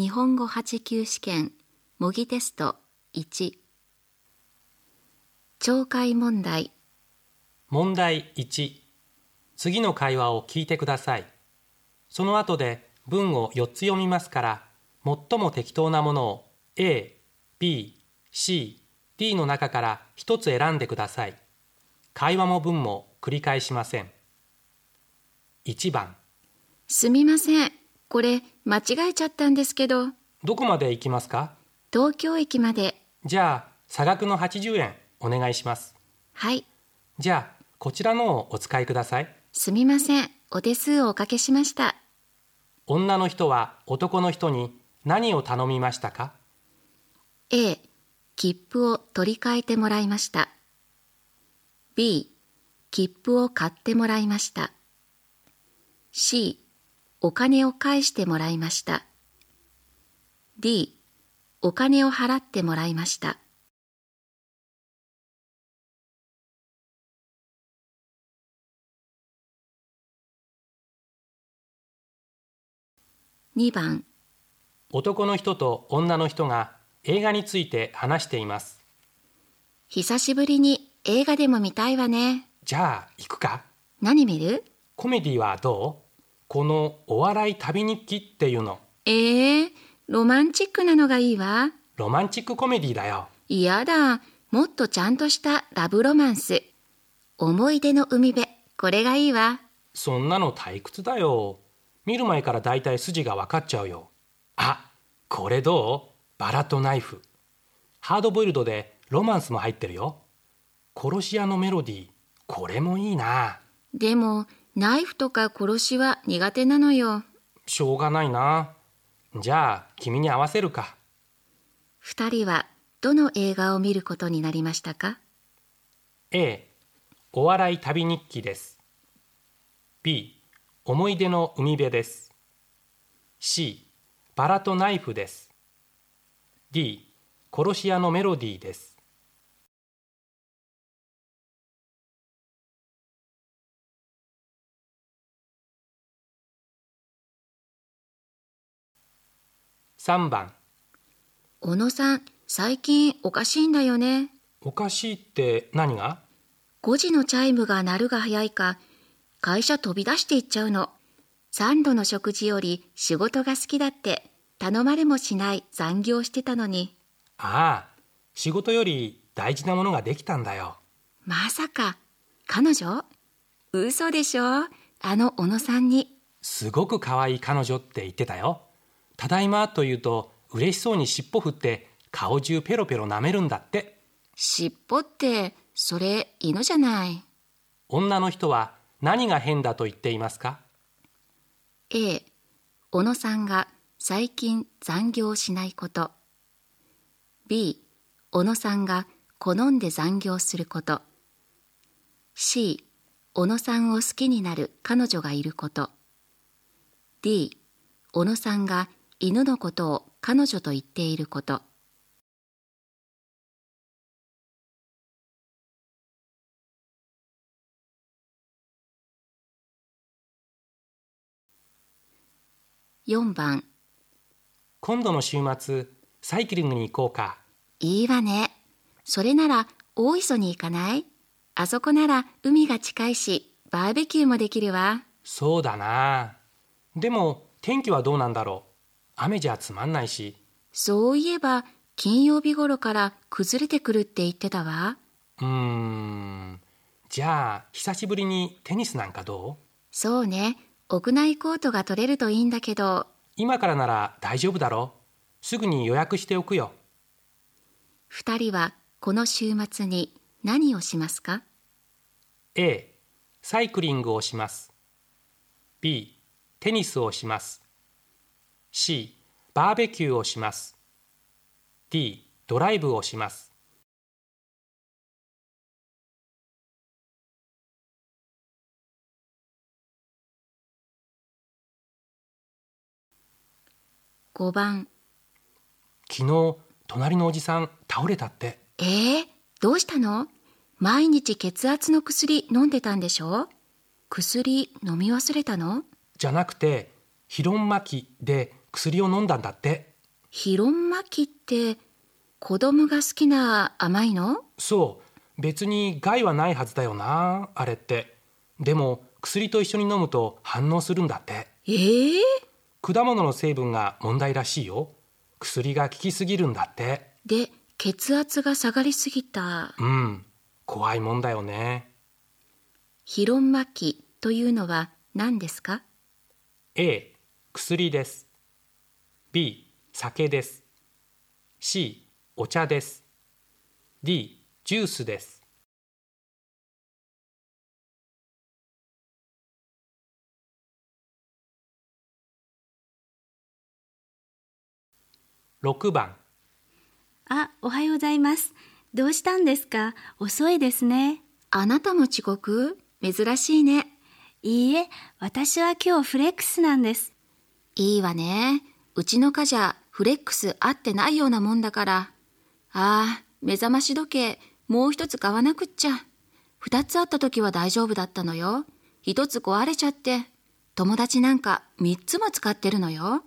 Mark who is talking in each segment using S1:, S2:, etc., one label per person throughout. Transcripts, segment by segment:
S1: 日本語8級試験模擬テスト1懲戒問題。
S2: 問題1次の会話を聞いてください。その後で文を4つ読みますから最も適当なものを A、B、C、D の中から1つ選んでください。会話も文も繰り返しません。1番。
S1: すみませんこれ間違えちゃったんですけど。
S2: どこまで行きますか？
S1: 東京駅まで。
S2: じゃあ差額の80円お願いします。
S1: はい。
S2: じゃあこちらのをお使いください。
S1: すみません。お手数をおかけしました。
S2: 女の人は男の人に何を頼みましたか
S1: ？A 切符を取り替えてもらいました。B 切符を買ってもらいました。C お金を返してもらいました。D お金を払ってもらいました。2番。
S2: 男の人と女の人が映画について話しています。
S1: 久しぶりに映画でも見たいわね。
S2: じゃあ行くか？
S1: 何見る？
S2: コメディはどう？このお笑い旅日記っていうの。
S1: ええロマンチックなのがいいわ。
S2: ロマンチックコメディだよ。
S1: 嫌だ。もっとちゃんとしたラブロマンス。思い出の海辺。これがいいわ。
S2: そんなの退屈だよ。見る前からだいたい筋が分かっちゃうよ。あこれどう？バラとナイフ。ハードボイルドでロマンスも入ってるよ。殺し屋のメロディー。これもいいな。
S1: でもナイフとか殺しは苦手なのよ。
S2: しょうがないな。じゃあ君に合わせるか。
S1: 二人はどの映画を見ることになりましたか
S2: ？A お笑い旅日記です。B 思い出の海辺です。C バラとナイフです。D 殺し屋のメロディーです3番。
S1: 小野さん最近おかしいんだよね。
S2: おかしいって何が
S1: ？5時のチャイムが鳴るが早いか会社飛び出していっちゃうの。3度の食事より仕事が好きだって頼まれもしない残業してたのに。
S2: ああ仕事より大事なものができたんだよ。
S1: まさか彼女？嘘でしょ？あの小野さんに。
S2: すごく可愛い彼女って言ってたよただいまと言うと嬉しそうに尻尾振って顔中ペロペロ舐めるんだって。
S1: 尻尾ってそれ犬じゃない。
S2: 女の人は何が変だと言っていますか
S1: ？A 小野さんが最近残業しないこと。B 小野さんが好んで残業すること。C 小野さんを好きになる彼女がいること。D 小野さんが犬のことを彼女と言っていること。4番。
S2: 今度の週末サイクリングに行こうか。
S1: いいわね。それなら大磯に行かない？あそこなら海が近いしバーベキューもできるわ。
S2: そうだな。でも天気はどうなんだろう？雨じゃつまんないし。
S1: そういえば金曜日頃から崩れてくるって言ってたわ。
S2: うーん。じゃあ久しぶりにテニスなんかどう？
S1: そうね。屋内コートが取れるといいんだけど。
S2: 今からなら大丈夫だろ？うすぐに予約しておくよ。
S1: 二人はこの週末に何をしますか
S2: ？A サイクリングをします。B テニスをします。C バーベキューをします。D ドライブをします。
S1: 5番。
S2: 昨日隣のおじさん倒れたって。
S1: えー、どうしたの？毎日血圧の薬飲んでたんでしょ？薬飲み忘れたの？
S2: じゃなくてヒロンマキで薬を飲んだんだって。
S1: ヒロンマキって子供が好きな甘いの？
S2: そう。別に害はないはずだよなあれって。でも薬と一緒に飲むと反応するんだって。
S1: ええ
S2: 果物の成分が問題らしいよ。薬が効きすぎるんだって。
S1: で血圧が下がりすぎた。
S2: うん。怖いもんだよね。
S1: ヒロンマキというのは何ですか
S2: ？A 薬です B 酒です。C お茶です。D ジュースです。6番。
S3: あ、おはようございます。どうしたんですか？遅いですね。
S1: あなたも遅刻？珍しいね。
S3: いいえ、私は今日フレックスなんです。
S1: いいわねうちの課じゃフレックス合ってないようなもんだから。ああ目覚まし時計もう一つ買わなくっちゃ。二つあった時は大丈夫だったのよ。一つ壊れちゃって。友達なんか三つも使ってるのよ。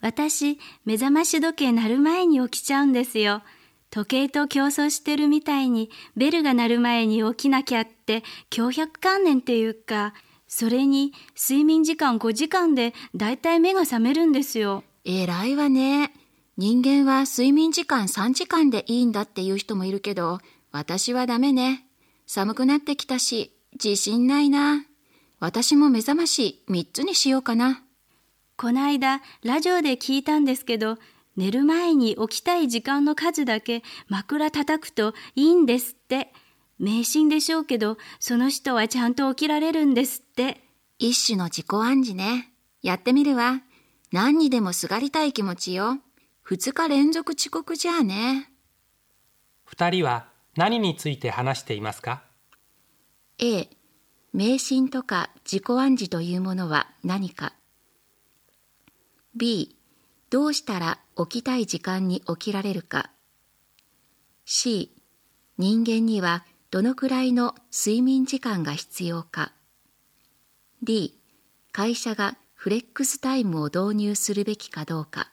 S3: 私、目覚まし時計鳴る前に起きちゃうんですよ。時計と競争してるみたいに、ベルが鳴る前に起きなきゃって、強迫観念っていうか、それに睡眠時間5時間でだいたい目が覚めるんですよ。
S1: 偉いわね。人間は睡眠時間3時間でいいんだっていう人もいるけど私はダメね。寒くなってきたし自信ないな。私も目覚まし3つにしようかな。
S3: こないだラジオで聞いたんですけど、寝る前に起きたい時間の数だけ枕叩くといいんですって。迷信でしょうけど、その人はちゃんと起きられるんですって。
S1: 一種の自己暗示ね。やってみるわ何にでもすがりたい気持ちよ。2日連続遅刻じゃあね。
S2: 2人は何について話していますか
S1: ？A 迷信とか自己暗示というものは何か。B どうしたら起きたい時間に起きられるか。C 人間にはどのくらいの睡眠時間が必要か。D 会社がフレックスタイムを導入するべきかどうか。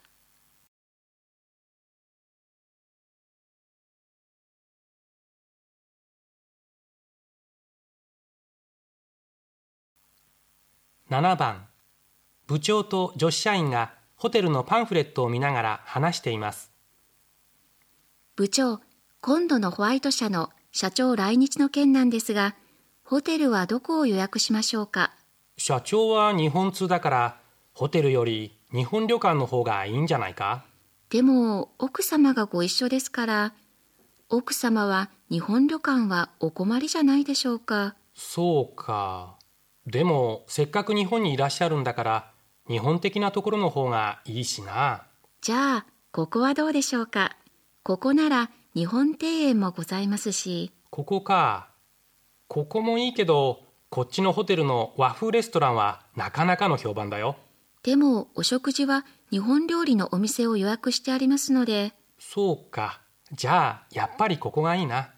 S2: 7番。部長と女子社員がホテルのパンフレットを見ながら話しています。
S1: 部長今度のホワイト社の社長来日の件なんですがホテルはどこを予約しましょうか
S2: 社長は日本通だからホテルより日本旅館の方がいいんじゃないか？
S1: でも奥様がご一緒ですから奥様は日本旅館はお困りじゃないでしょうか？
S2: そうか。でもせっかく日本にいらっしゃるんだから日本的なところの方がいいしな。
S1: じゃあここはどうでしょうか？ここなら日本庭園もございますし。
S2: ここか。ここもいいけどこっちのホテルの和風レストランはなかなかの評判だよ。
S1: でもお食事は日本料理のお店を予約してありますので。
S2: そうか。じゃあやっぱりここがいいな。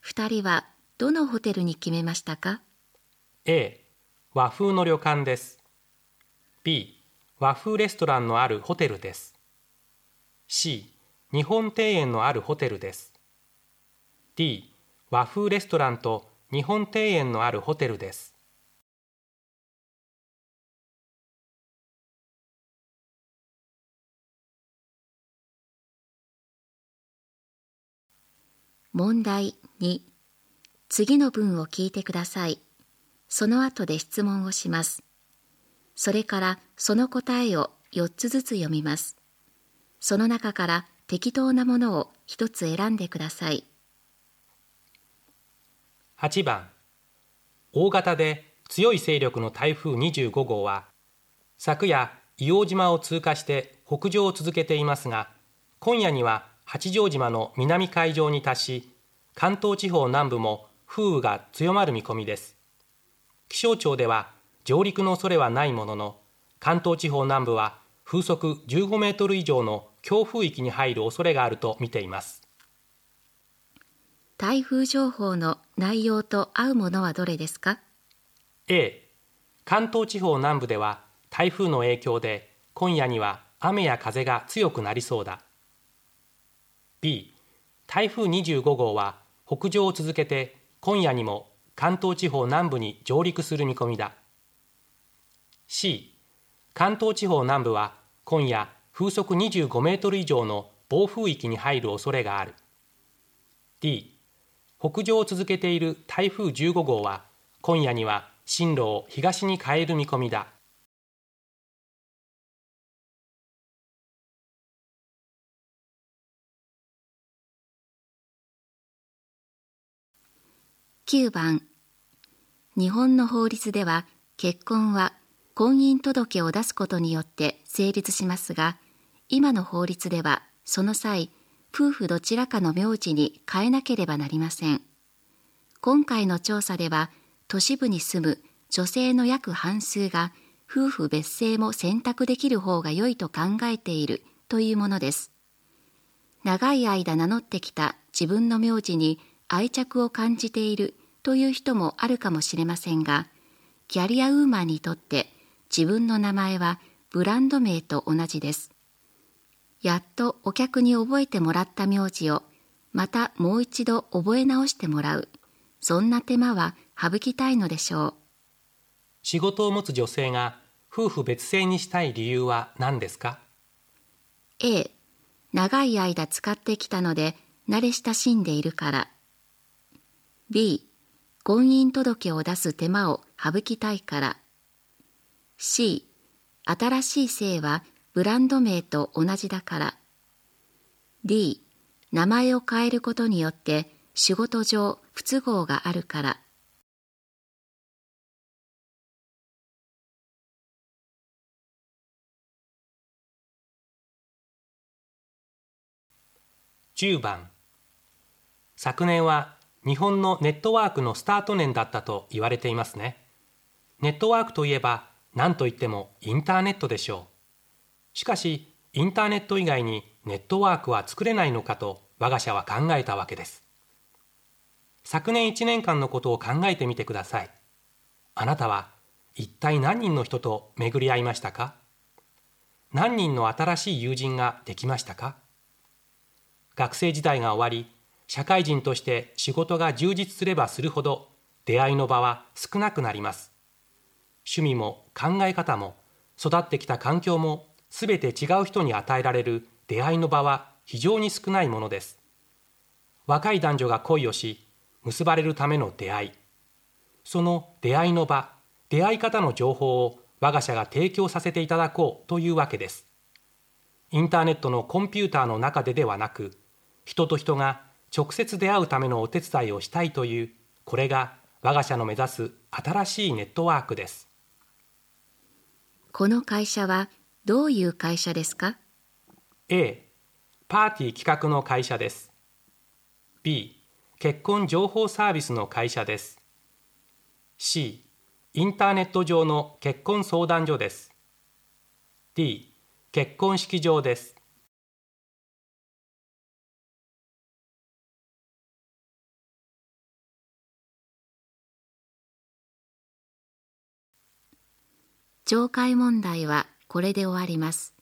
S1: 二人はどのホテルに決めましたか
S2: ？A 和風の旅館です。B 和風レストランのあるホテルです。C 日本庭園のあるホテルです。D 和風レストランと日本庭園のあるホテルです。
S1: 問題2次の文を聞いてください。その後で質問をします。それからその答えを4つずつ読みます。その中から適当なものを1つ選んでください。
S2: 8番。大型で強い勢力の台風25号は昨夜硫黄島を通過して北上を続けていますが今夜には八丈島の南海上に達し関東地方南部も風雨が強まる見込みです。気象庁では上陸の恐れはないものの関東地方南部は風速15メートル以上の強風域に入る恐れがあると見ています。
S1: 台風情報の内容と合うものはどれですか
S2: ？A 関東地方南部では台風の影響で今夜には雨や風が強くなりそうだ。B 台風25号は北上を続けて今夜にも関東地方南部に上陸する見込みだ。C 関東地方南部は今夜風速25メートル以上の暴風域に入る恐れがある。D 北上を続けている台風15号は今夜には進路を東に変える見込みだ。
S1: 9番。日本の法律では結婚は婚姻届を出すことによって成立しますが今の法律ではその際夫婦どちらかの名字に変えなければなりません。今回の調査では都市部に住む女性の約半数が夫婦別姓も選択できる方が良いと考えているというものです。長い間名乗ってきた自分の名字に愛着を感じているという人もあるかもしれませんがキャリアウーマンにとって自分の名前はブランド名と同じです。やっとお客に覚えてもらった名字をまたもう一度覚え直してもらう。そんな手間は省きたいのでしょう。
S2: 仕事を持つ女性が夫婦別姓にしたい理由は何ですか
S1: ？A 長い間使ってきたので慣れ親しんでいるから。B 婚姻届を出す手間を省きたいから。C 新しい姓はブランド名と同じだから。D 名前を変えることによって仕事上不都合があるから。
S2: 10番昨年は日本のネットワークのスタート年だったと言われていますね。ネットワークといえば何といってもインターネットでしょう。しかしインターネット以外にネットワークは作れないのかと我が社は考えたわけです。昨年1年間のことを考えてみてください。あなたは一体何人の人と巡り合いましたか？何人の新しい友人ができましたか？学生時代が終わり社会人として仕事が充実すればするほど出会いの場は少なくなります。趣味も考え方も育ってきた環境もすべて違う人に与えられる出会いの場は非常に少ないものです。若い男女が恋をし結ばれるための出会い。その出会いの場出会い方の情報を我が社が提供させていただこうというわけです。インターネットのコンピューターの中でではなく人と人が直接出会うためのお手伝いをしたいというこれが我が社の目指す新しいネットワークです。
S1: この会社はどういう会社ですか
S2: ？A. パーティー企画の会社です。B. 結婚情報サービスの会社です。C. インターネット上の結婚相談所です。D. 結婚式場です。
S1: 懲戒問題はこれで終わります。